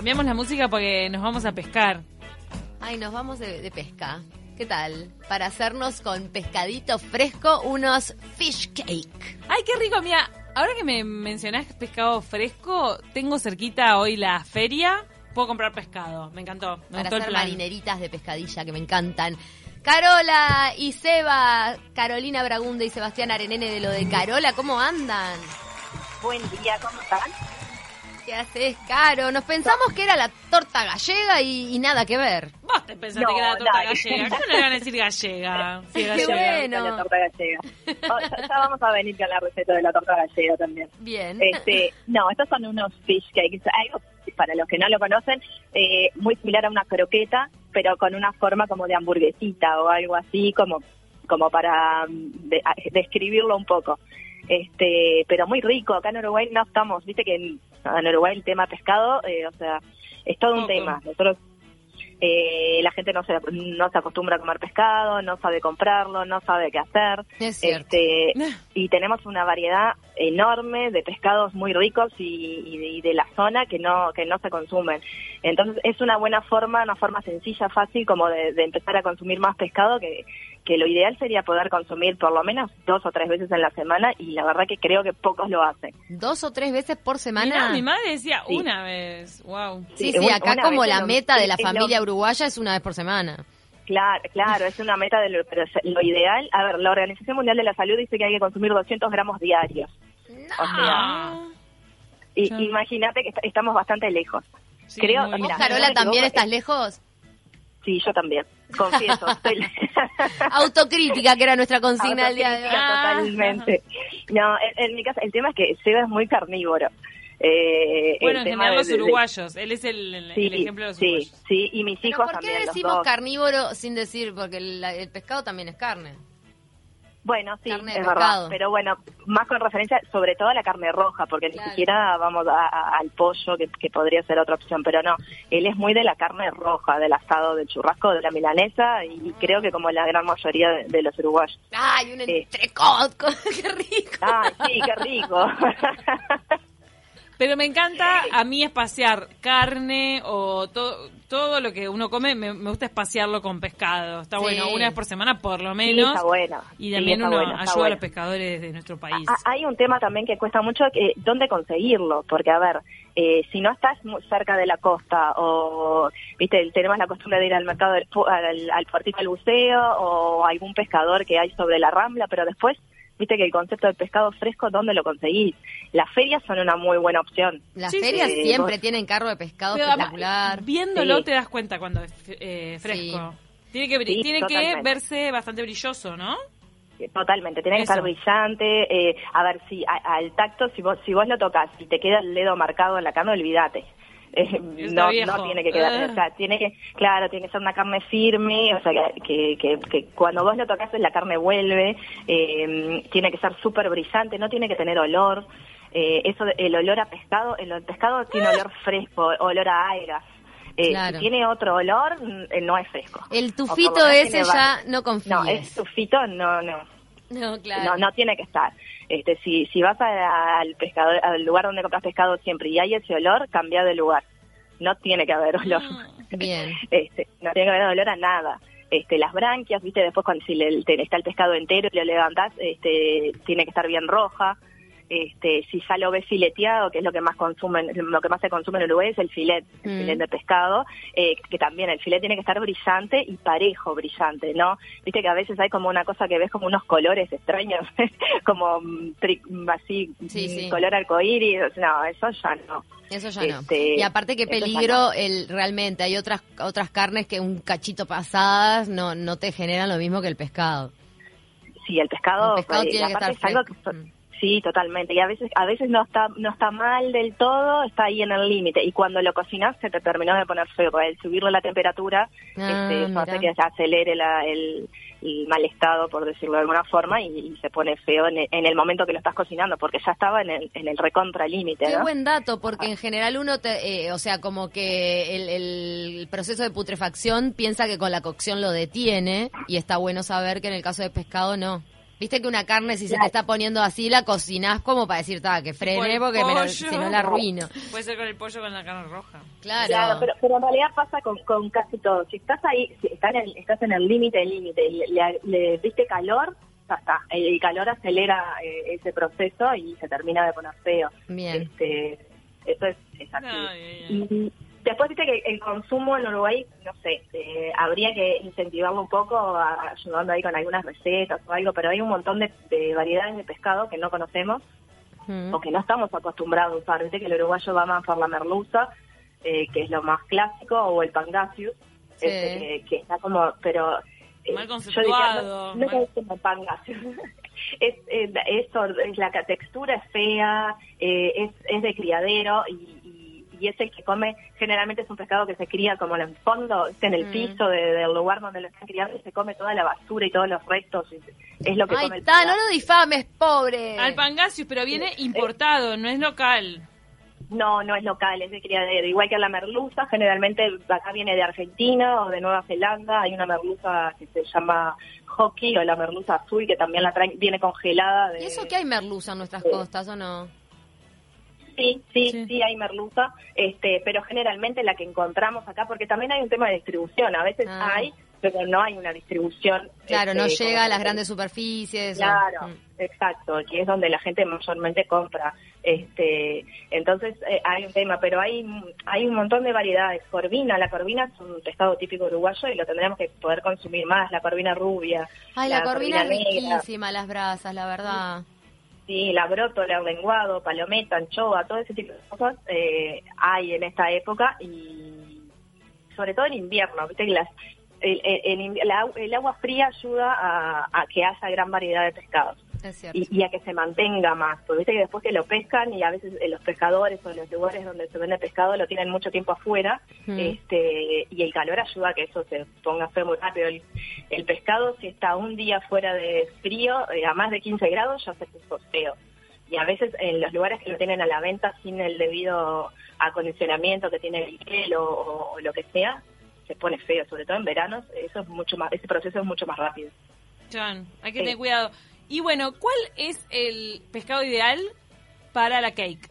Cambiamos la música porque nos vamos a pescar. Ay, nos vamos de, de pesca. ¿Qué tal? Para hacernos con pescadito fresco unos fish cake. Ay, qué rico, mira. Ahora que me mencionás pescado fresco, tengo cerquita hoy la feria. Puedo comprar pescado. Me encantó. Me para gustó el hacer plan. marineritas de pescadilla que me encantan. Carola y Seba, Carolina Bragunda y Sebastián Arenene de lo de Carola, ¿cómo andan? Buen día, ¿cómo están? ¿Qué haces, Caro? Nos pensamos que era la torta gallega y, y nada que ver. Vos te pensaste No, que era torta dale. gallega. ¿Cómo no le van a decir gallega? Sí, Qué gallega. bueno. La torta gallega. Oh, ya, ya vamos a venir con la receta de la torta gallega también. Bien. Este, no, estos son unos fish cakes. Algo, para los que no lo conocen, eh, muy similar a una croqueta, pero con una forma como de hamburguesita o algo así, como, como para mm, de- a- describirlo un poco. Este, pero muy rico. Acá en Uruguay no estamos, viste que en, Uruguay el tema pescado, eh, o sea, es todo un tema. Nosotros eh, la gente no se no se acostumbra a comer pescado, no sabe comprarlo, no sabe qué hacer. Es cierto. Este, y tenemos una variedad enorme de pescados muy ricos y, y de, y de la zona que no que no se consumen. Entonces es una buena forma, una forma sencilla, fácil como de, de empezar a consumir más pescado que, que lo ideal sería poder consumir por lo menos dos o tres veces en la semana y la verdad que creo que pocos lo hacen. ¿Dos o tres veces por semana? Mirá, mi madre decía Sí. una vez. Wow. Sí, Sí, sí, un- acá como la meta de la lo- familia uruguaya es una vez por semana. Claro, claro, es una meta de lo, pero lo ideal. A ver, la Organización Mundial de la Salud dice que hay que consumir 200 gramos diarios. O sea, Ah. y- imagínate que est- estamos bastante lejos. Sí, creo- ¿Vos. Carola, no también estás lejos? Sí, yo también, confieso. Autocrítica, que era nuestra consigna del día de hoy. Totalmente. No, en, en mi casa, el tema es que Seba es muy carnívoro. Eh, Bueno, el en tema general de- los de- de- uruguayos. Él es el, el- Sí, el ejemplo de los sí, uruguayos. sí, y mis ¿Pero hijos por qué también. los decimos dos. carnívoro sin decir? Porque el, el pescado también es carne. Bueno, sí, Carne es verdad. Pero bueno, más con referencia sobre todo a la carne roja, porque Claro. ni siquiera vamos a- a- al pollo, que, que podría ser otra opción. Pero no, él es muy de la carne roja, del asado, del churrasco, de la milanesa, y creo que como la gran mayoría de, de los uruguayos. ¡Ay, un entrecot! ¡Qué rico! ¡Ay, sí, qué rico! Pero me encanta a mí espaciar carne o to- todo lo que uno come, me, me gusta espaciarlo con pescado. Está Sí. bueno, una vez por semana por lo Sí, menos. está bueno. Y Sí, también uno bueno, ayuda a los pescadores de nuestro país. Ah, Hay un tema también que cuesta mucho, que dónde conseguirlo, porque a ver, eh, si no estás muy cerca de la costa o, viste, tenemos la costumbre de ir al mercado del, al, al puertito del buceo o algún pescador que hay sobre la rambla, pero después, viste que el concepto del pescado fresco, ¿dónde lo conseguís? Las ferias son una muy buena opción. Las Sí, ferias sí. siempre Vos- tienen carro de pescado Pero espectacular. viéndolo Sí. te das cuenta cuando es eh, fresco. Tiene que, tiene que verse bastante brilloso, ¿no? Eh, Totalmente, tiene que estar brillante. eh, a ver, si a- al tacto, si vos, si vos lo tocas y te queda el dedo marcado en la carne, olvídate. Eh, no, no tiene que quedar, Ah. o sea, tiene que, claro, tiene que ser una carne firme, o sea, que, que, cuando vos lo tocas la carne vuelve, eh, tiene que ser súper brillante, no tiene que tener olor. Eh, eso, el olor a pescado, el, el pescado tiene olor fresco, olor a algas. Eh, Claro. Si tiene otro olor, no es fresco. El tufito ese ya no confíes. No, es tufito, no, no. No, claro. No, no tiene que estar. Este, si, si vas a- al pescador, al lugar donde compras pescado siempre y hay ese olor, cambia de lugar. No tiene que haber olor. Bien. Este, no tiene que haber olor a nada. Este, las branquias, viste, después cuando si le, te- está el pescado entero y lo levantás, este, tiene que estar bien roja. Este, si ya lo ves fileteado, que es lo que más consumen, lo que más se consume en Uruguay es el filet, el Mm. filet de pescado, eh, que también el filet tiene que estar brillante y parejo brillante, ¿no? Viste que a veces hay como una cosa que ves como unos colores extraños, como mm, tri- así, Sí, mm, sí. color arcoíris, no, eso ya no. Eso ya no. Este, Y aparte qué peligro el realmente hay otras otras carnes que un cachito pasadas no no te generan lo mismo que el pescado. Sí, el pescado, El pescado eh, tiene que aparte estar es algo que. Sí, totalmente. Y a veces, a veces no está, no está mal del todo, está ahí en el límite. Y cuando lo cocinas se te terminó de poner feo. Porque al subirle la temperatura, Ah, este, eso hace que se acelere la- el, el mal estado, por decirlo de alguna forma, y, y se pone feo en el, en el momento que lo estás cocinando, porque ya estaba en el, en el recontra límite, Qué ¿no? buen dato, porque en general uno, te, eh, o sea, como que el, el proceso de putrefacción piensa que con la cocción lo detiene y está bueno saber que en el caso de pescado no. Viste que una carne, si se te está poniendo así, la cocinás como para decir, "Ta, que frene el porque me lo- pollo. si no la arruino. Puede ser con el pollo con la carne roja. Claro. Claro, pero, pero en realidad pasa con, con casi todo. Si estás ahí, si estás en el, estás en el límite del límite, y le, le- le diste calor, ya está. El, el calor acelera eh, ese proceso y se termina de poner feo. Bien. Este, eso es, es así. Ay, ay, ay. Y después dice que el consumo en Uruguay, no sé, eh, habría que incentivarlo un poco a- ayudando ahí con algunas recetas o algo, pero hay un montón de, de variedades de pescado que no conocemos Mm. o que no estamos acostumbrados a usar. Viste que el uruguayo va más por la merluza, eh, que es lo más clásico, o el pangasius, Sí. ese que, está como, pero... eh, Mal yo conceptuado, diría, no, no mal- como pangasius. es, es, eso, es la textura es fea, eh, es, es de criadero y, y, es el que come, generalmente es un pescado que se cría como en el fondo, en el Mm. piso de- del lugar donde lo están criando y se come toda la basura y todos los restos, y es lo que Ay, come el ta, no lo difames, pobre. Al pangasius, pero viene importado, no es local. No, no es local, es de criadero. Igual que la merluza, generalmente acá viene de Argentina o de Nueva Zelanda. Hay una merluza que se llama hockey o la merluza azul que también la traen, viene congelada. De... ¿Y eso que hay merluza en nuestras costas o no? Sí, sí, Sí. sí, hay merluza, este, pero generalmente la que encontramos acá, porque también hay un tema de distribución. A veces Ah. hay, pero no hay una distribución. Claro, no este, llega a las grandes superficies. Claro, Mm. exacto, que es donde la gente mayormente compra. Este, entonces eh, hay un tema, pero hay hay un montón de variedades. Corvina, la corvina es un pescado típico uruguayo y lo tendremos que poder consumir más. La corvina rubia, Ay, la, corvina es negra, riquísima, las brasas, la verdad. sí, la brótola, el lenguado, palometa, anchoa, todo ese tipo de cosas eh, hay en esta época y sobre todo en invierno. Viste el, agua fría ayuda a que haya gran variedad de pescados. Y, y a que se mantenga más. Porque viste que después que lo pescan y a veces eh, los pescadores o los lugares donde se vende pescado lo tienen mucho tiempo afuera Mm. este y el calor ayuda a que eso se ponga feo muy rápido. El, el pescado si está un día fuera de frío, eh, a más de 15 grados ya se puso feo. Y a veces en los lugares que lo tienen a la venta sin el debido acondicionamiento que tiene el hielo o, o lo que sea, se pone feo, sobre todo en veranos, eso es mucho más, ese proceso es mucho más rápido. Chan, hay que Sí. tener cuidado. Y bueno, ¿cuál es el pescado ideal para la cake?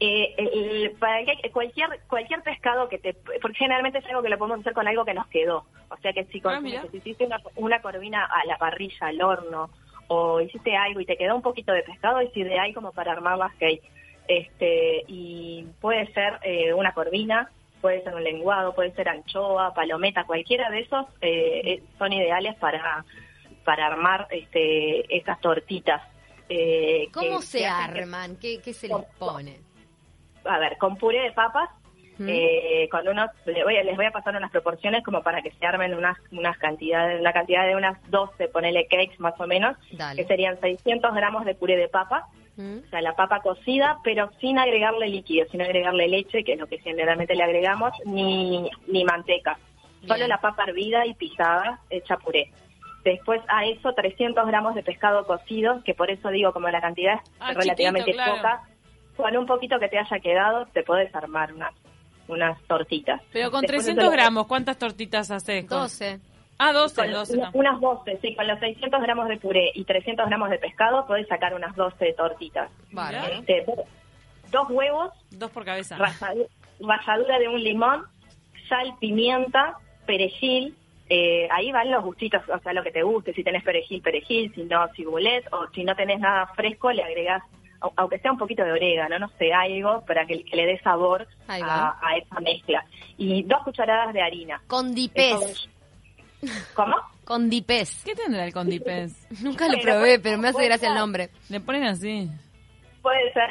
Eh, el- para que- cualquier cualquier pescado que te porque generalmente es algo que lo podemos hacer con algo que nos quedó. O sea que si Ah, si hiciste una, una corvina a la parrilla al horno o hiciste algo y te quedó un poquito de pescado es ideal como para armar las cake este y puede ser eh, una corvina puede ser un lenguado puede ser anchoa palometa cualquiera de esos eh, eh, son ideales para para armar este esas tortitas eh, ¿Cómo se hacen que- arman? ¿Qué, qué se les pone? a ver, con puré de papas, ¿Mm? eh, con unos, les voy, a, les voy a pasar unas proporciones como para que se armen unas, unas cantidades, una cantidad de unas 12, ponele cakes más o menos, Dale. que serían 600 gramos de puré de papa, ¿Mm? o sea, la papa cocida, pero sin agregarle líquido, sin agregarle leche, que es lo que generalmente le agregamos, ni, ni manteca. Solo la papa hervida y pisada, hecha puré. Después a eso 300 gramos de pescado cocido, que por eso digo, como la cantidad es Ah, relativamente chiquito, claro. poca, con un poquito que te haya quedado, te puedes armar unas, unas tortitas. Pero con Después 300 eso lo- gramos, ¿cuántas tortitas haces? Con- 12. Ah, 12, con 12. una- no. unas 12, sí, con los 600 gramos de puré y 300 gramos de pescado podés sacar unas 12 tortitas. Bárbaro. Este, dos huevos, Dos por cabeza. ralladu- ralladura de un limón, sal, pimienta, perejil. Eh, ahí van los gustitos, o sea, lo que te guste. Si tenés perejil, perejil. Si no, cibulet. O si no tenés nada fresco, le agregás, au- aunque sea un poquito de orégano, no sé, algo para que, que le dé sabor a, a esa mezcla. Y dos cucharadas de harina. Con dipés. ¿Cómo? Con dipés. ¿Qué tendrá el condipés? Nunca lo probé, pero me hace gracia el nombre. Le ponen así. Puede ser.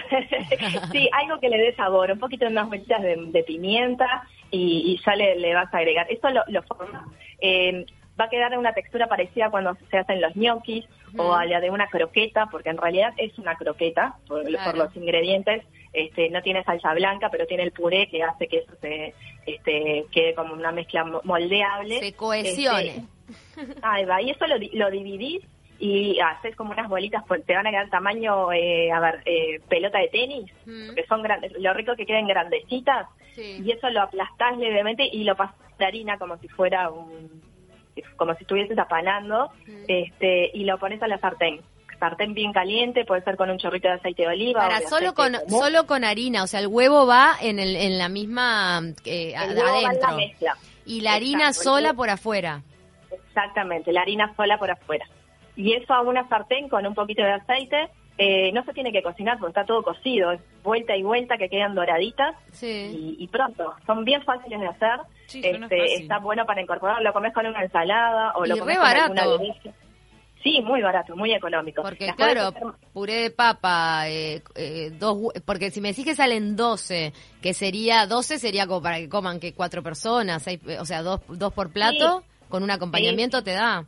sí, algo que le dé sabor, un poquito de unas bolitas de, de pimienta y, y ya le, le vas a agregar. Eso lo, lo formas. Eh, va a quedar una textura parecida cuando se hacen los ñoquis o a la de una croqueta, porque en realidad es una croqueta por, Claro. por los ingredientes. Este, no tiene salsa blanca, pero tiene el puré que hace que eso se este, quede como una mezcla mo- moldeable. Se cohesione. Este, Ahí va, y eso lo, lo dividís y haces como unas bolitas, pues, te van a quedar tamaño, eh, a ver, eh, pelota de tenis, Mm. que son grandes, lo rico que queden grandecitas, Sí. y eso lo aplastás levemente y lo pasas de harina como si fuera un, como si estuvieses apanando, este, y lo pones a la sartén. Sartén bien caliente, puede ser con un chorrito de aceite de oliva. Para o de solo con común. solo con harina, o sea, el huevo va en el en la misma eh, El huevo va en la adentro mezcla. y la harina Exacto, sola por afuera. Exactamente, la harina sola por afuera. Y eso a una sartén con un poquito de aceite. eh, no se tiene que cocinar porque está todo cocido. Es vuelta y vuelta que quedan doraditas Sí. y, y pronto. Son bien fáciles de hacer. Sí, Este, está bueno para incorporar. Lo comes con una ensalada o Y lo comes con alguna aderezo. Sí, muy barato, muy económico. Porque Las claro, hacer- puré de papa, eh, eh, dos, porque si me decís que salen 12, que sería 12 sería como para que coman que cuatro personas, seis, o sea, dos, dos por plato, con un acompañamiento te da.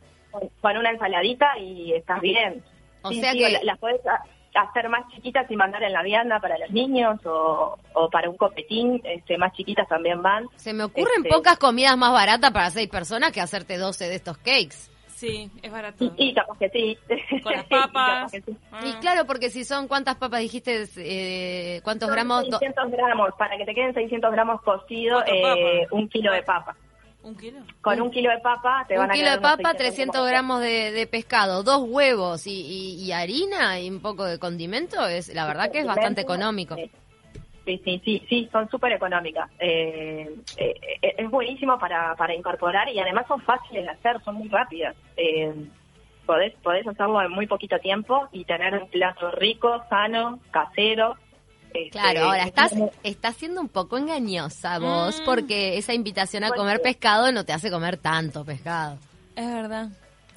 Con- una ensaladita y estás bien. O Sí, sea sí, que- la- las puedes ha- hacer más chiquitas y mandar en la vianda para los niños o, o para un copetín, este, más chiquitas también van. Se me ocurren Este- pocas comidas más baratas para seis personas que hacerte 12 de estos cakes. Sí, es barato. Y, y capaz que sí. Con las papas. sí. Ah. Y claro, porque si son, ¿cuántas papas dijiste? Eh, ¿Cuántos Son gramos? Do- 600 gramos, para que te queden 600 gramos cocido, ¿Cuánto eh, un kilo de papa. ¿Un kilo? Con un kilo de papa te un van a kilo quedar de papa, 600 300 gramos de, de pescado, dos huevos y, y- y harina y un poco de condimento, es la verdad que es bastante económico. Sí, sí, sí, sí, son súper económicas. Eh, eh, eh, es buenísimo para, para incorporar y además son fáciles de hacer, son muy rápidas. Eh, podés, podés hacerlo en muy poquito tiempo y tener un plato rico, sano, casero. Este, Claro, ahora estás, estás siendo un poco engañosa vos, Mm. porque esa invitación a comer pescado no te hace comer tanto pescado. Es verdad.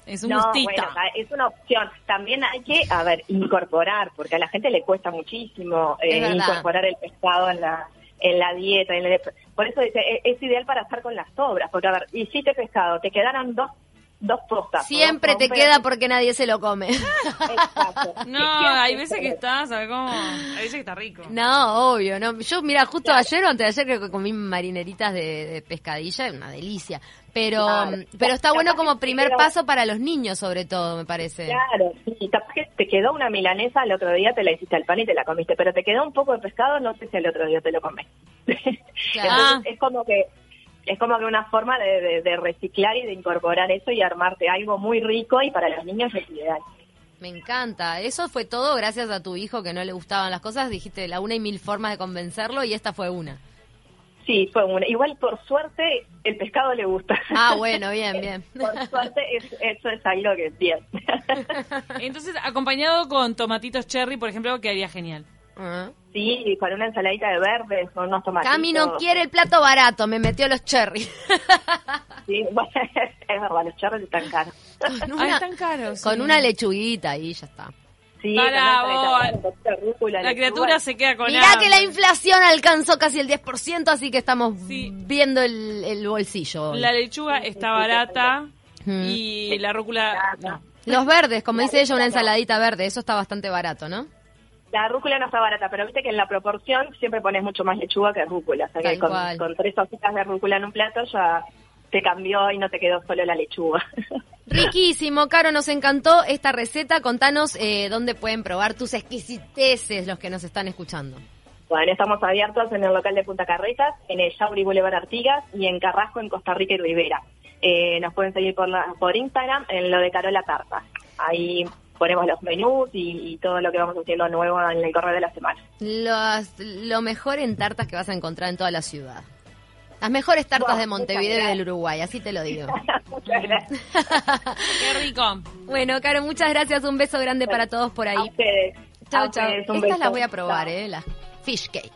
Es un No, bueno, es una opción. También hay que, a ver, incorporar, porque a la gente le cuesta muchísimo eh, incorporar el pescado en la en la dieta. en el- por eso es, es ideal para hacer con las sobras, porque a ver, hiciste pescado, te quedaron dos dos postas. Siempre te queda porque nadie se lo come. Exacto. No, hay veces que está, ¿sabes cómo? Hay veces que está rico. No, obvio, no. Yo, mira, justo ayer o antes de ayer que comí marineritas de, de pescadilla, una delicia. Pero, Claro. pero está Capaz bueno como primer paso para los niños, sobre todo, me parece. Claro, sí, capaz que te quedó una milanesa, el otro día te la hiciste al pan y te la comiste, pero te quedó un poco de pescado, no sé si el otro día te lo comes. Claro. Entonces, es como que es como que una forma de, de- de reciclar y de incorporar eso y armarte algo muy rico y para los niños es ideal. Me encanta. Eso fue todo gracias a tu hijo que no le gustaban las cosas. Dijiste la una y mil formas de convencerlo y esta fue una. Sí, fue una. Igual por suerte el pescado le gusta. Ah, bueno, bien, bien. por suerte es- eso es algo que es bien. Entonces, acompañado con tomatitos cherry, por ejemplo, quedaría genial. Ah. Sí, con una ensaladita de verdes, con unos tomatitos. Cami no quiere el plato barato, me metió los cherry. Sí, bueno, es verdad, los charros están caros. Con Ah, están caros. con sí. una lechuguita y ya está. Sí, Para vos, rúcula, La lechuga. criatura se queda con Mirá hambre. que la inflación alcanzó casi el 10%, así que estamos Sí. viendo el, el bolsillo. hoy. La lechuga está barata Mm. y la rúcula... No. Los verdes, como dice ella, una ensaladita verde, eso está bastante barato, ¿no? La rúcula no está barata, pero viste que en la proporción siempre pones mucho más lechuga que rúcula. O sea Tal que con, cual. con tres hojitas de rúcula en un plato ya te cambió y no te quedó solo la lechuga. Riquísimo, Caro, nos encantó esta receta. Contanos eh, dónde pueden probar tus exquisiteces los que nos están escuchando. bueno, estamos abiertos en el local de Punta Carretas, en el Yauri Boulevard Artigas y en Carrasco, en Costa Rica y Rivera. Eh, nos pueden seguir por, la, por Instagram en lo de Carola Tarta. Ahí ponemos los menús y, y todo lo que vamos haciendo nuevo en el correo de la semana. Los- lo mejor en tartas que vas a encontrar en toda la ciudad. Las mejores tartas Wow, de Montevideo y del. Uruguay, así te lo digo. Muchas gracias. Qué rico. Bueno, Caro, muchas gracias. Un beso grande para todos por A ahí. ustedes. A Chao, chao. ustedes, un Estas las voy a probar. ¿eh? Las fish cake.